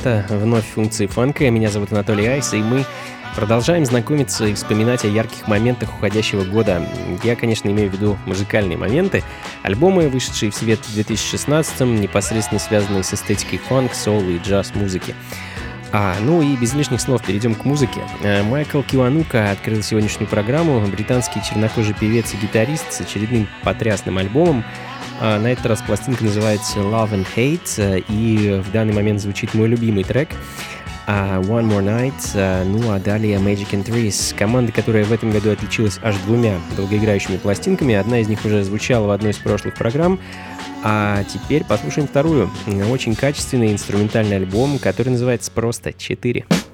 Это вновь функции фанка. Меня зовут Анатолий Айс, и мы продолжаем знакомиться и вспоминать о ярких моментах уходящего года. Я, конечно, имею в виду музыкальные моменты. Альбомы, вышедшие в свет в 2016-м, непосредственно связанные с эстетикой фанк, соул и джаз-музыки. А, ну и без лишних слов перейдем к музыке. Э, Майкл Киванука открыл сегодняшнюю программу. Британский чернокожий певец и гитарист с очередным потрясным альбомом на этот раз пластинка называется Love and Hate, э, и в данный момент звучит мой любимый трек а, One More Night, э, ну а далее Magic and Trees. Команда, которая в этом году отличилась аж двумя долгоиграющими пластинками. Одна из них уже звучала в одной из прошлых программ. А теперь послушаем вторую. Очень качественный инструментальный альбом, который называется просто «4». Funky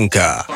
Blanca.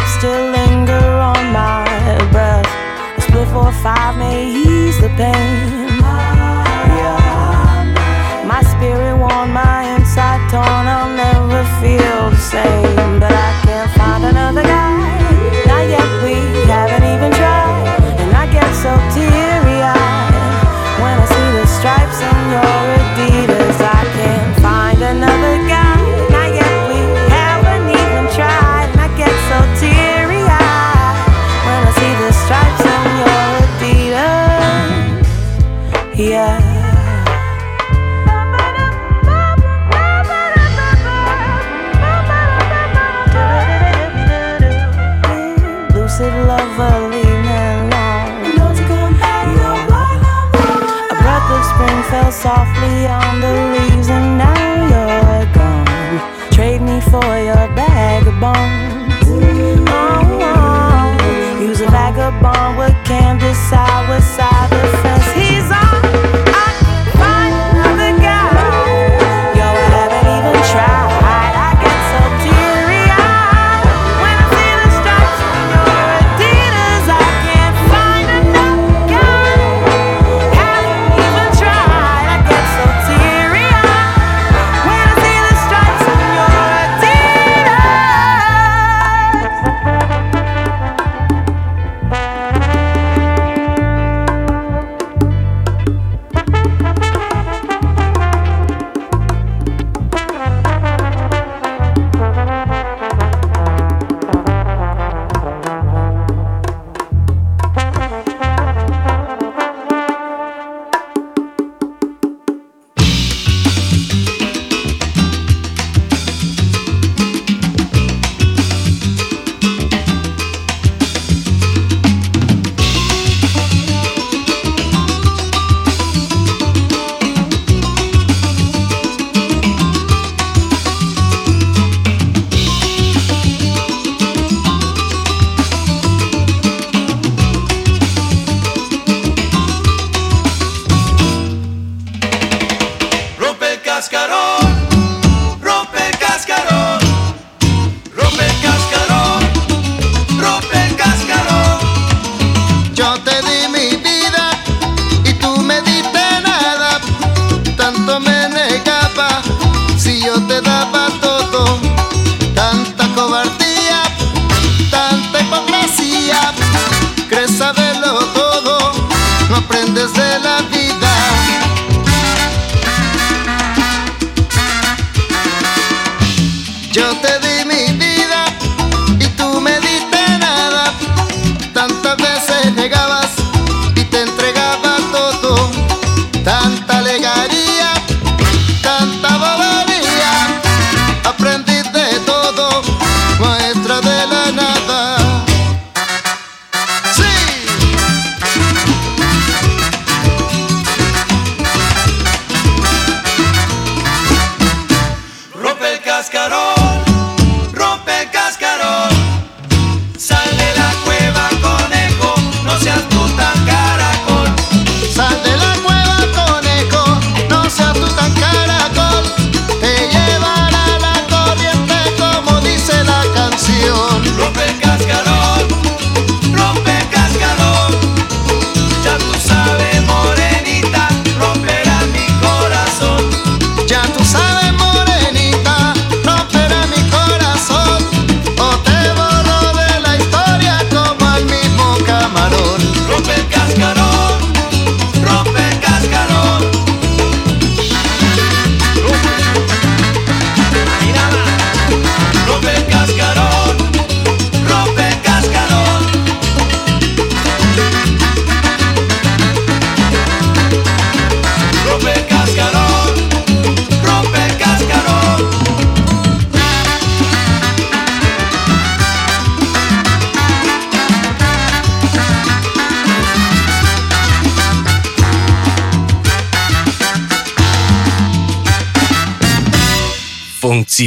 lips still linger on my breath. A split four five may ease the pain.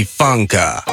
Funka.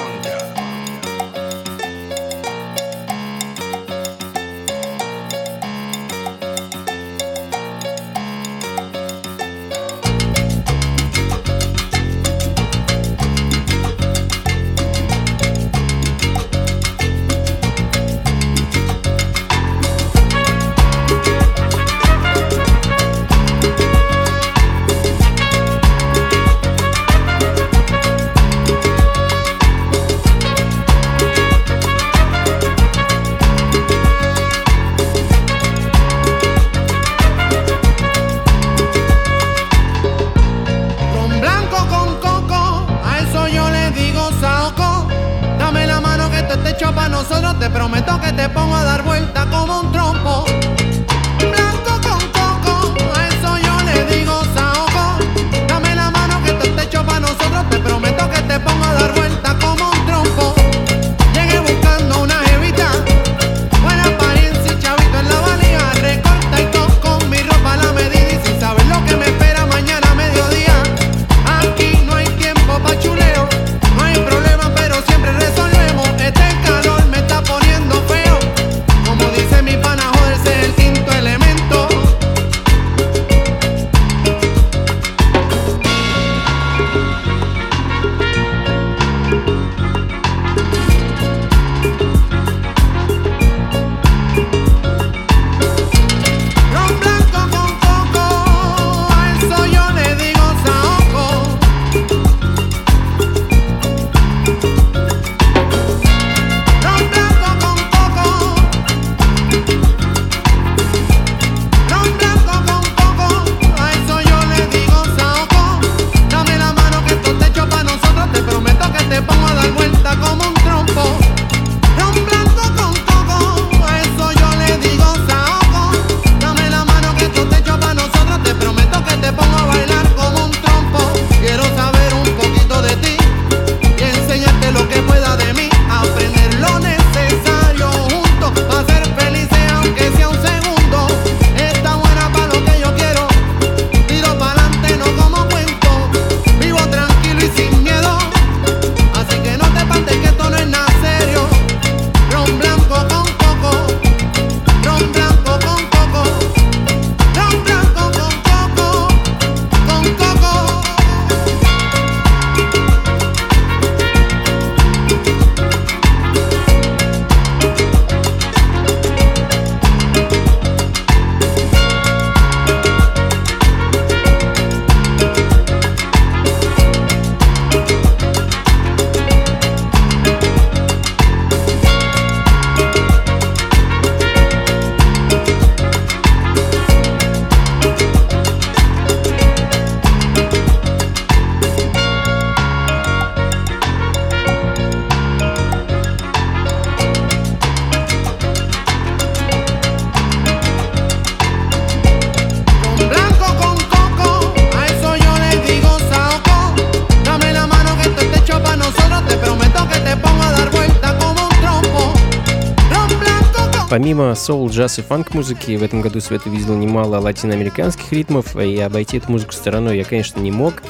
Помимо соул, джаз и фанк-музыки, в этом году Свет увидел немало латиноамериканских ритмов, и обойти эту музыку стороной я, конечно, не мог.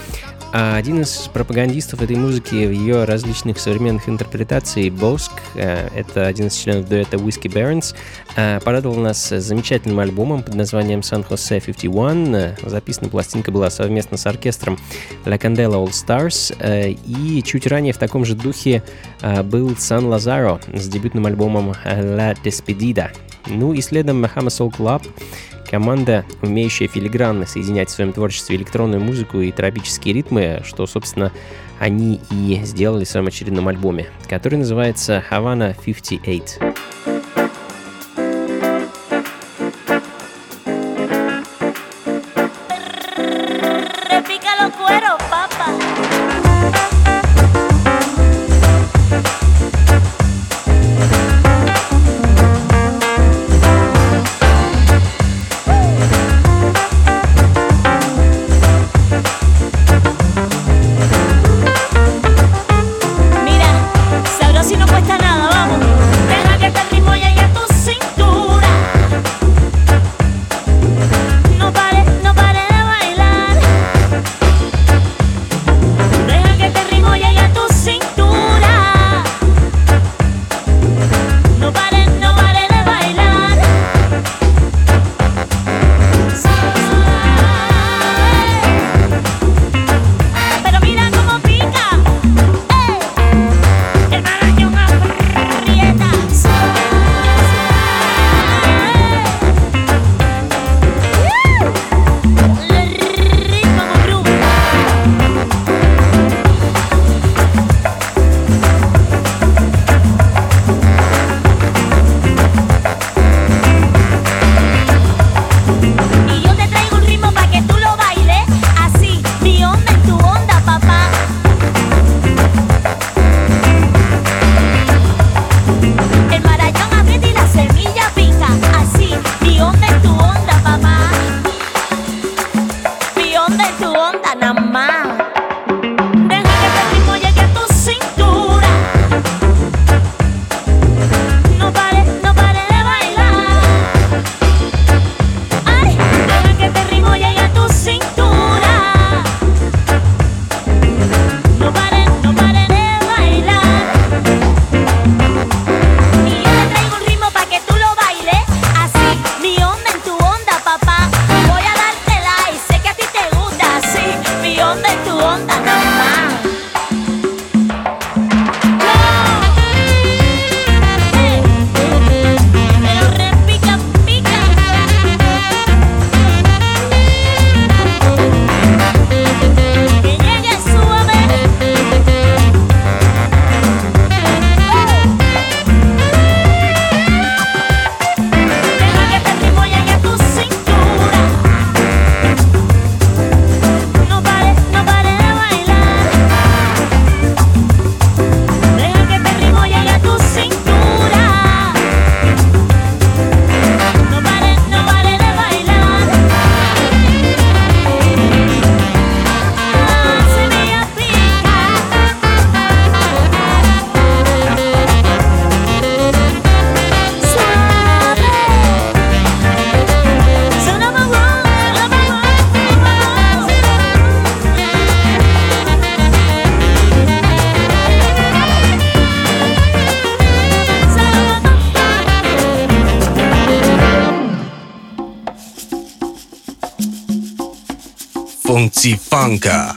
А один из пропагандистов этой музыки в ее различных современных интерпретациях, Боск, э, это один из членов дуэта Whiskey Barons, э, порадовал нас замечательным альбомом под названием San Jose 51. Записана пластинка была совместно с оркестром La Candela All Stars. Э, и чуть ранее в таком же духе был Сан Лазаро с дебютным альбомом La Despedida. Ну и следом Mahama Soul Club Команда, умеющая филигранно соединять в своем творчестве электронную музыку и тропические ритмы, что, собственно, они и сделали в своем очередном альбоме, который называется Havana 58. Blanca.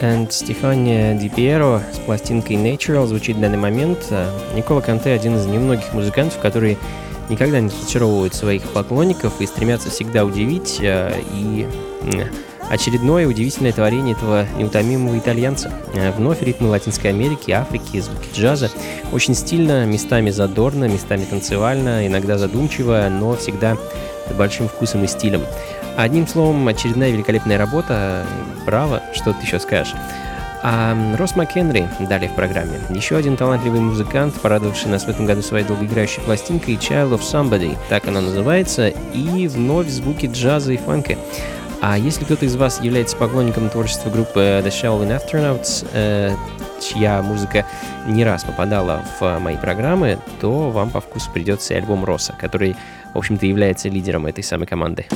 И Стефания Ди Пьеро с пластинкой Natural звучит в данный момент. Никола Канте один из немногих музыкантов, которые никогда не разочаровывают своих поклонников и стремятся всегда удивить. Э, и очередное удивительное творение этого неутомимого итальянца. Э, вновь ритмы Латинской Америки, Африки, звуки джаза. Очень стильно, местами задорно, местами танцевально, иногда задумчиво, но всегда большим вкусом и стилем. Одним словом, очередная великолепная работа. Браво, что ты еще скажешь. А Росс МакHенри далее в программе. Еще один талантливый музыкант, порадовавший нас в этом году своей долгоиграющей пластинкой Child of Somebody, так она называется, и вновь звуки джаза и фанка. А если кто-то из вас является поклонником творчества группы The Shelvin Astronauts, э, чья музыка не раз попадала в мои программы, то вам по вкусу придется и альбом Росса, который, в общем-то, является лидером этой самой команды.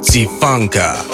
Funky funka.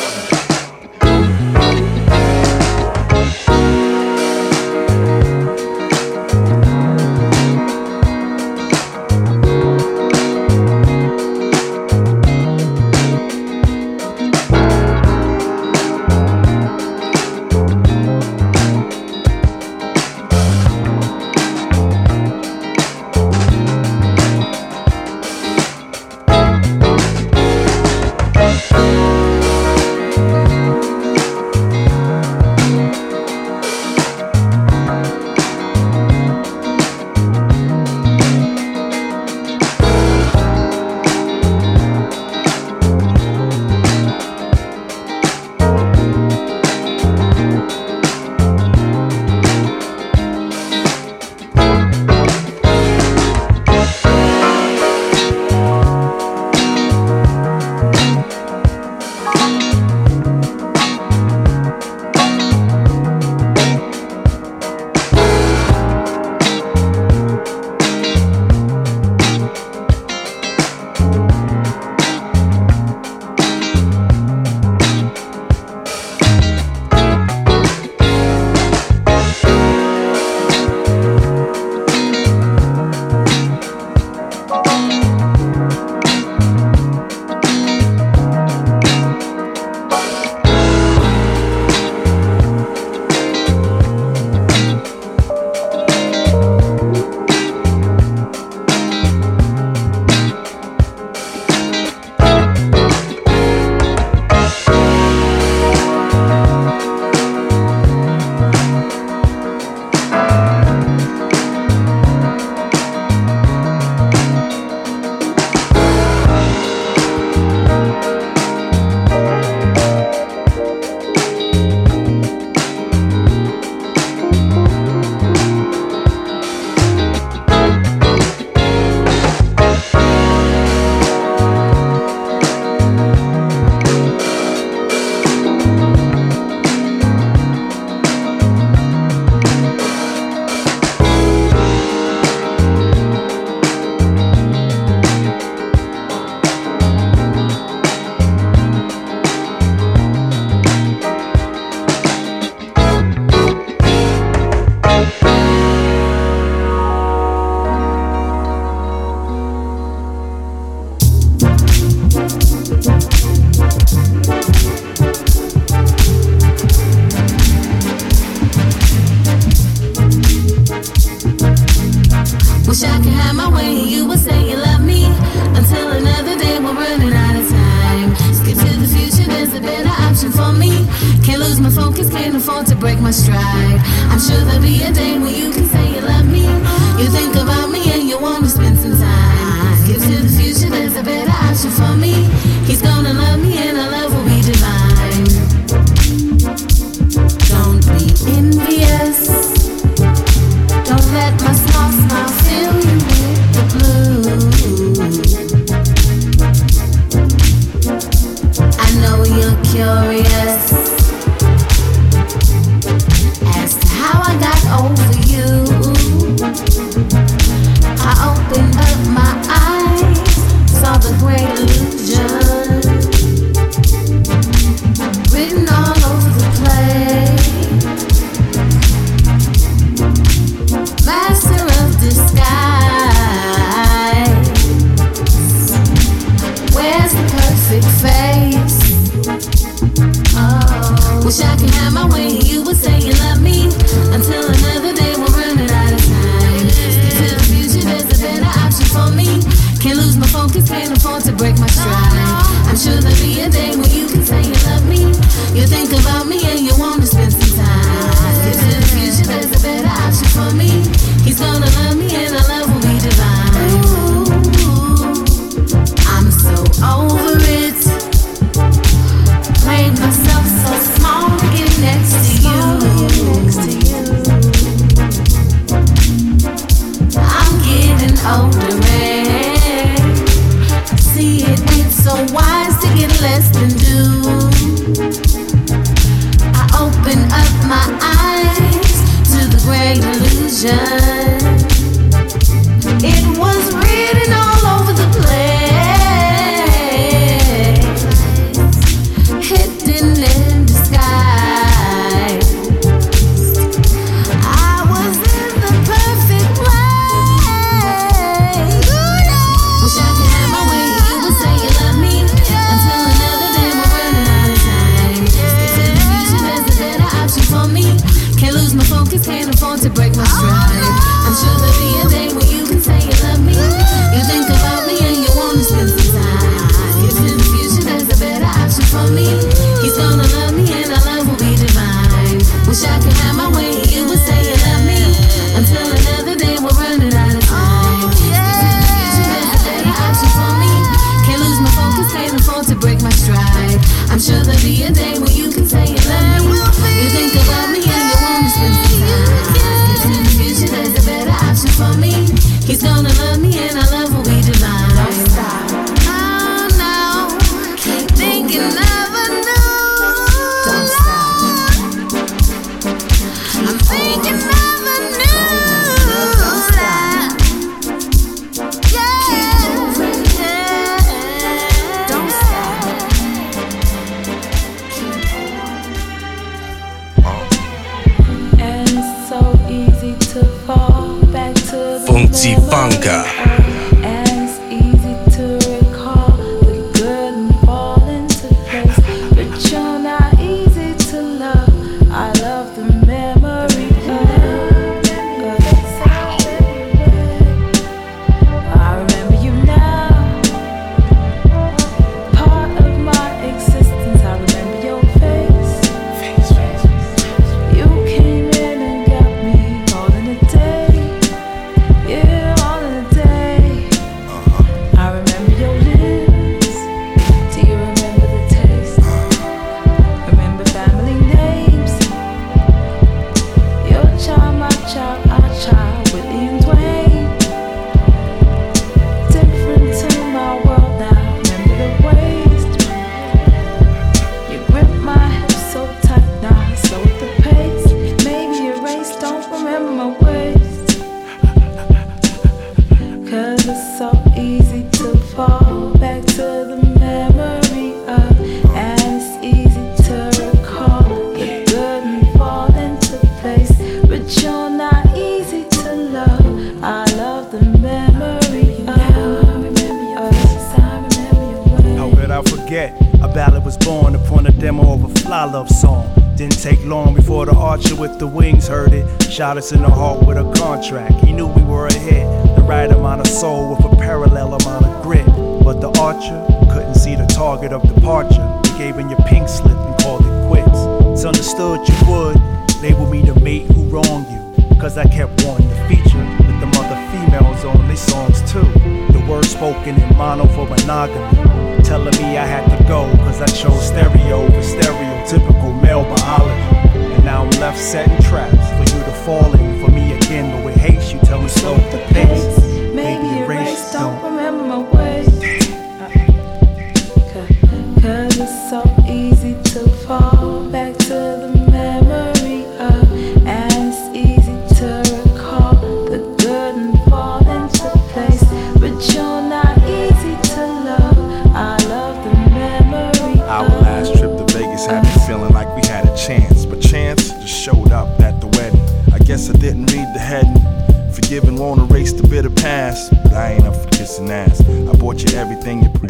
It's so easy to fall back to the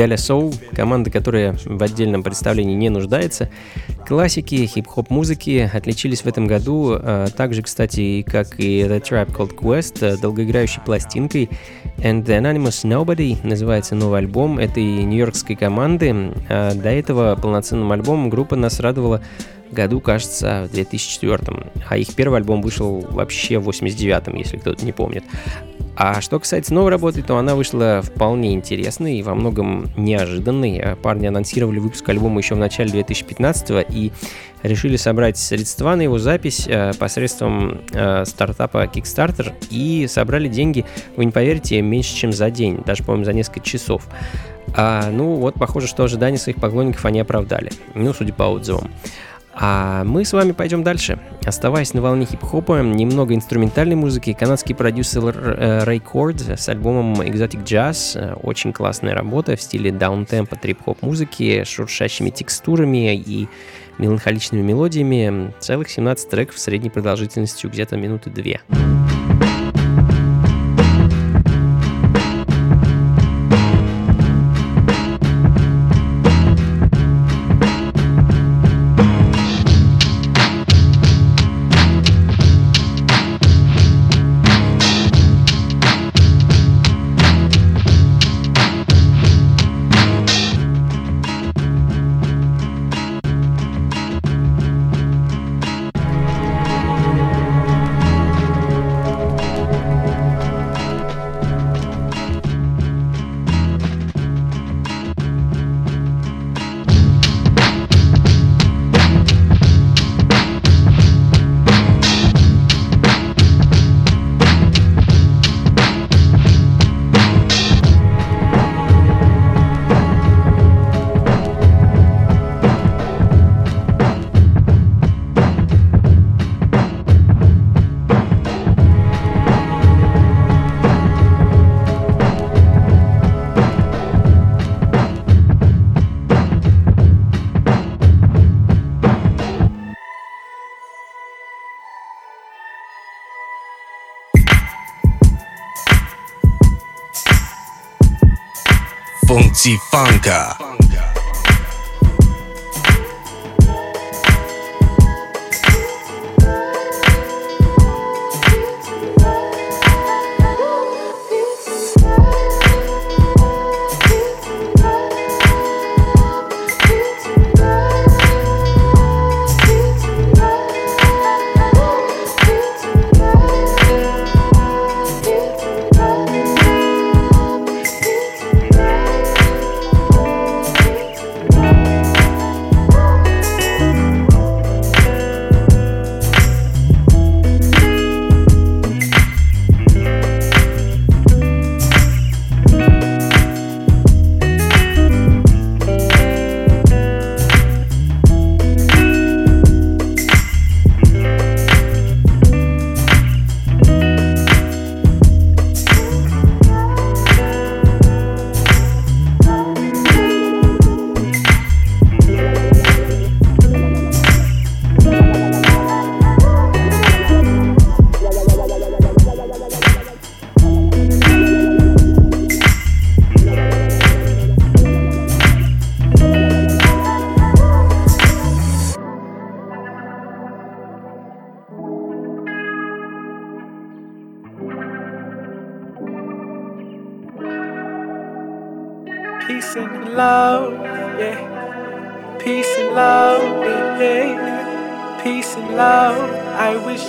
Деля Соул, команда, которая в отдельном представлении не нуждается. Классики хип-хоп музыки отличились в этом году, а также, кстати, как и The Tribe Called Quest, долгоиграющей пластинкой. And the Anonymous Nobody называется новый альбом этой нью-йоркской команды. А до этого полноценным альбомом группа нас радовала году, кажется, в 2004. А их первый альбом вышел вообще в 89 если кто-то не помнит. А что касается новой работы, то она вышла вполне интересной и во многом неожиданной. Парни анонсировали выпуск альбома еще в начале 2015 и решили собрать средства на его запись э, посредством э, стартапа Kickstarter и собрали деньги, вы не поверите, меньше, чем за день, даже, по-моему, за несколько часов. А, ну вот, похоже, что ожидания своих поклонников они оправдали, ну, судя по отзывам. А мы с вами пойдем дальше. Оставаясь на волне хип-хопа, немного инструментальной музыки, канадский продюсер э, Рэй Корд с альбомом Exotic Jazz. Э, очень классная работа в стиле даунтемпа трип-хоп музыки, шуршащими текстурами и меланхоличными мелодиями. Целых 17 треков с средней продолжительностью где-то минуты две. Funka.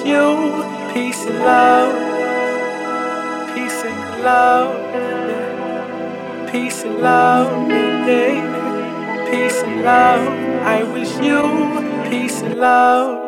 you peace and love, peace and love, peace and love, baby. peace and love. I wish you peace and love.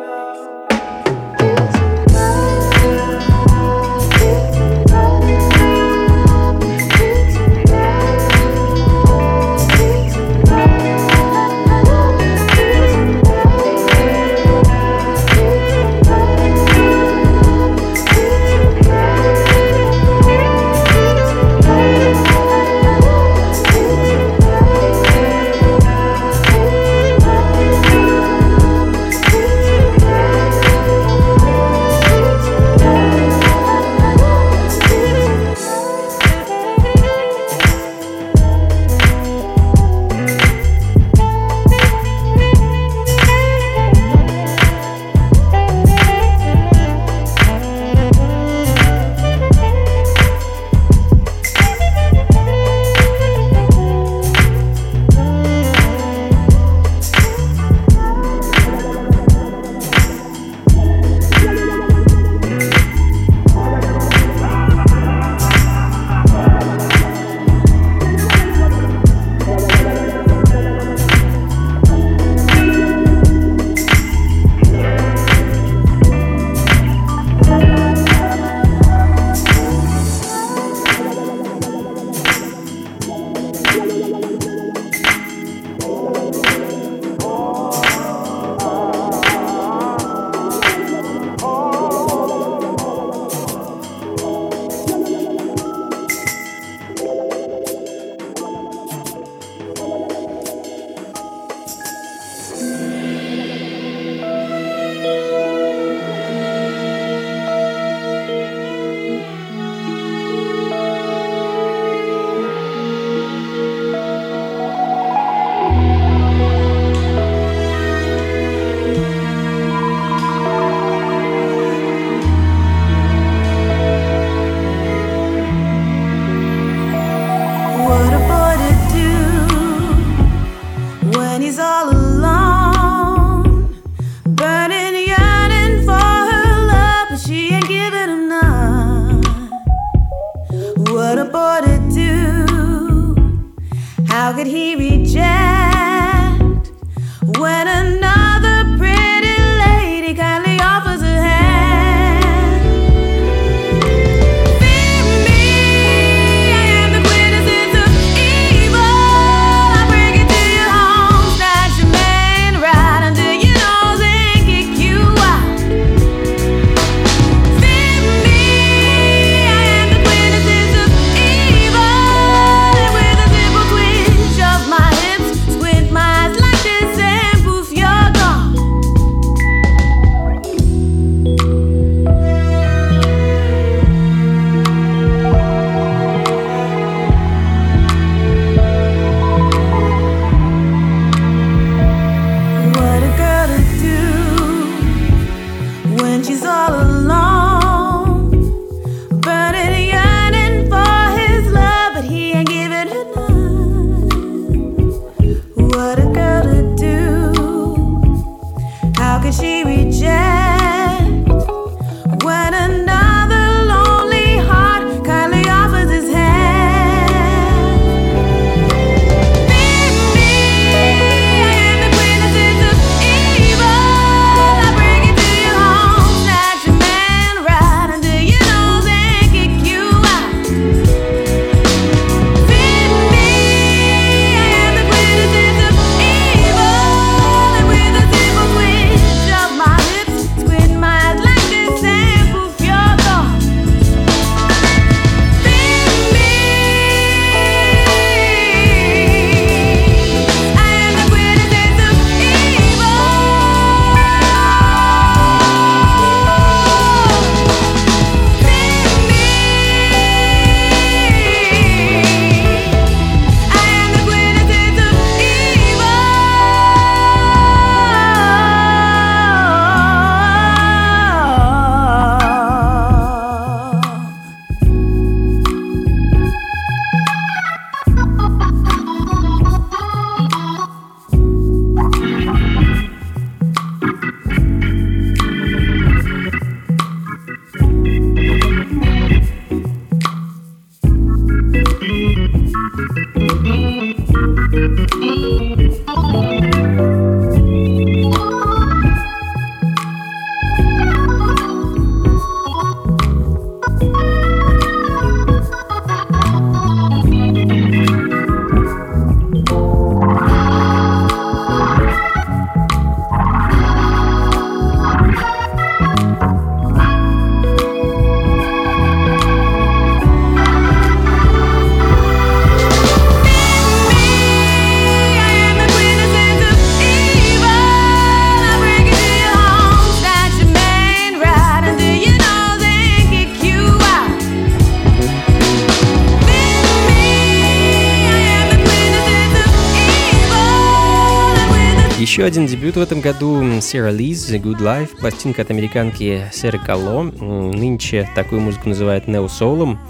Дебют в этом году Sarah Lee's Good Life, пластинка от американки Серы Кало. Нынче такую музыку называют неосолом,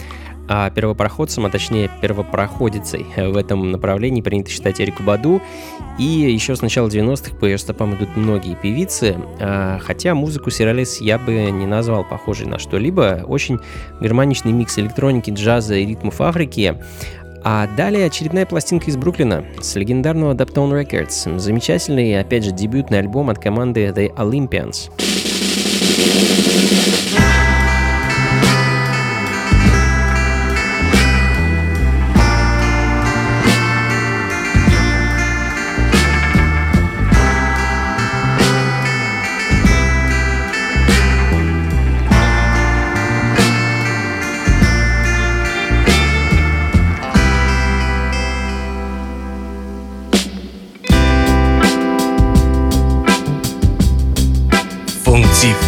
а первопроходцем, а точнее первопроходицей в этом направлении принято считать Эрику Баду. И еще с начала 90-х по ее стопам идут многие певицы, а, хотя музыку Сиралис я бы не назвал похожей на что-либо. Очень гармоничный микс электроники, джаза и ритмов Африки. А далее очередная пластинка из Бруклина с легендарного Daptone Records. Замечательный, опять же, дебютный альбом от команды The Olympians.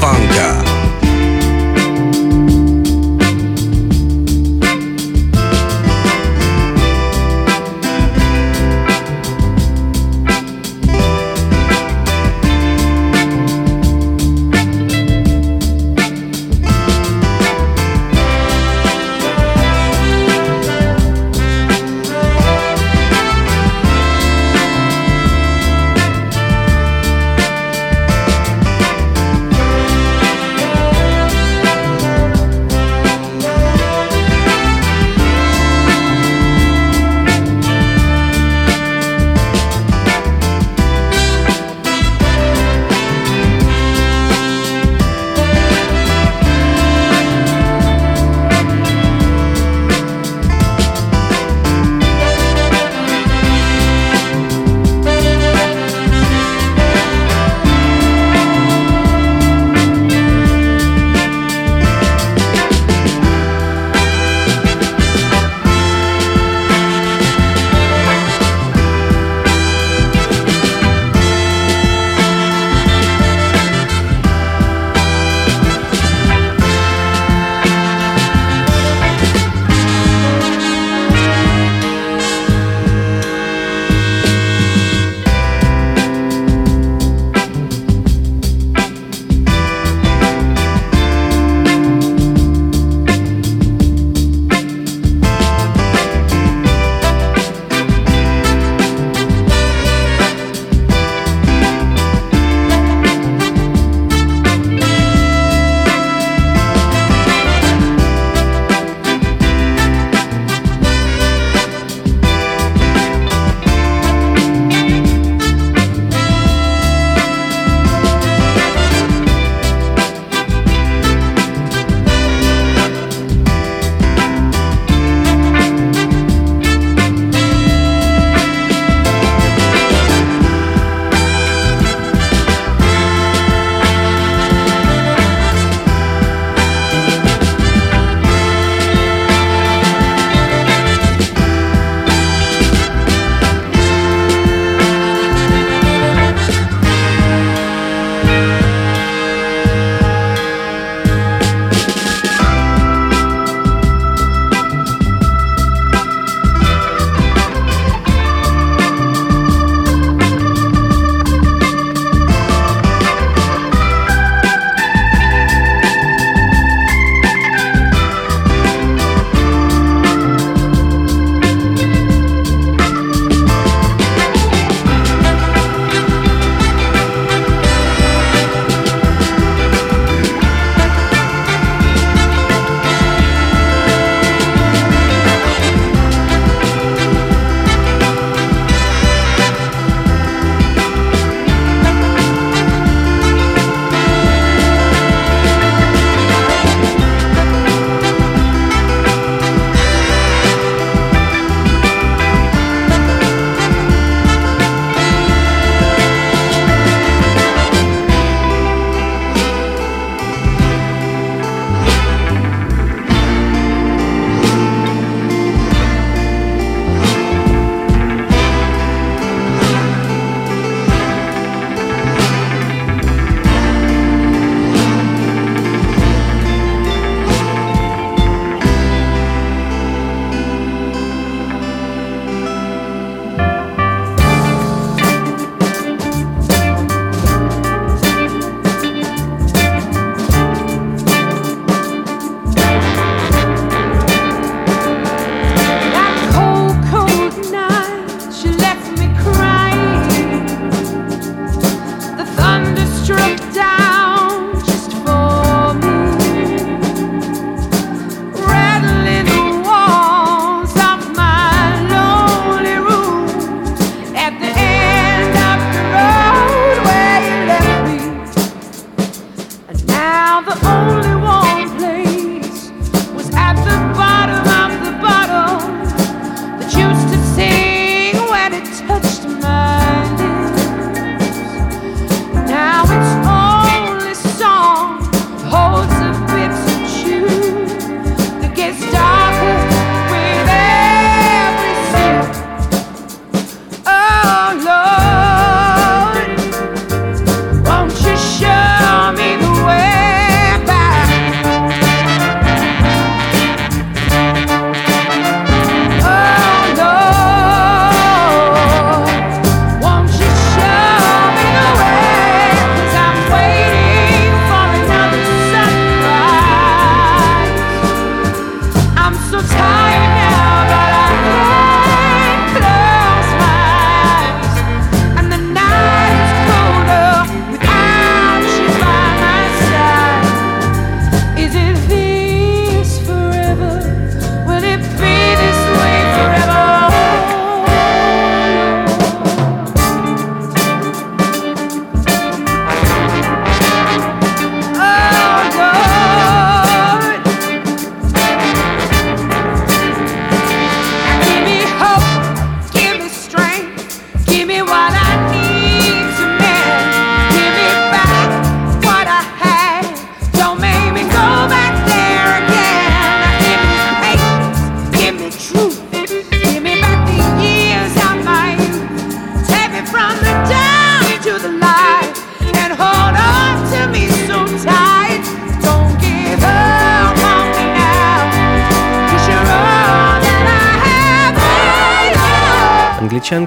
Funka.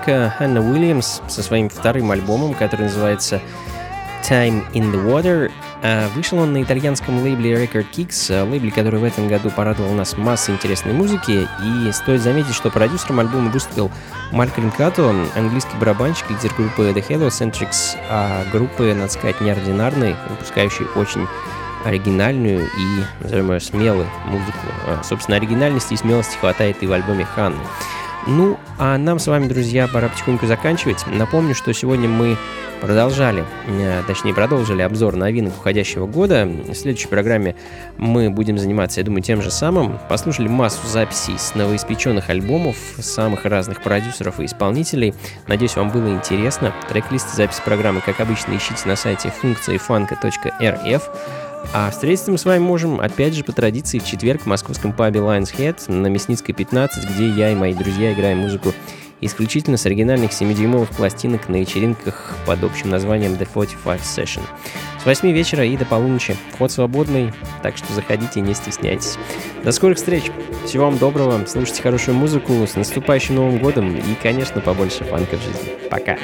Англичанка Анна Уильямс со своим вторым альбомом, который называется Time in the Water. А, вышел он на итальянском лейбле Record Kicks, а, лейбле, который в этом году порадовал нас массой интересной музыки. И стоит заметить, что продюсером альбома выступил Малькольм Като, английский барабанщик, лидер группы The Heliocentrics, а группы, надо сказать, неординарной, выпускающей очень оригинальную и, назовем ее, смелую музыку. А, собственно, оригинальности и смелости хватает и в альбоме Ханны. Ну, а нам с вами, друзья, пора потихоньку заканчивать. Напомню, что сегодня мы продолжали, э, точнее продолжили обзор новинок уходящего года. В следующей программе мы будем заниматься, я думаю, тем же самым. Послушали массу записей с новоиспеченных альбомов самых разных продюсеров и исполнителей. Надеюсь, вам было интересно. Трек-лист записи программы, как обычно, ищите на сайте функции фанка.рф. А встретиться мы с вами можем, опять же, по традиции, в четверг в московском пабе Lions Head на Мясницкой 15, где я и мои друзья играем музыку исключительно с оригинальных 7-дюймовых пластинок на вечеринках под общим названием The 45 Session. С 8 вечера и до полуночи. Вход свободный, так что заходите, не стесняйтесь. До скорых встреч. Всего вам доброго. Слушайте хорошую музыку. С наступающим Новым годом. И, конечно, побольше фанка в жизни. Пока.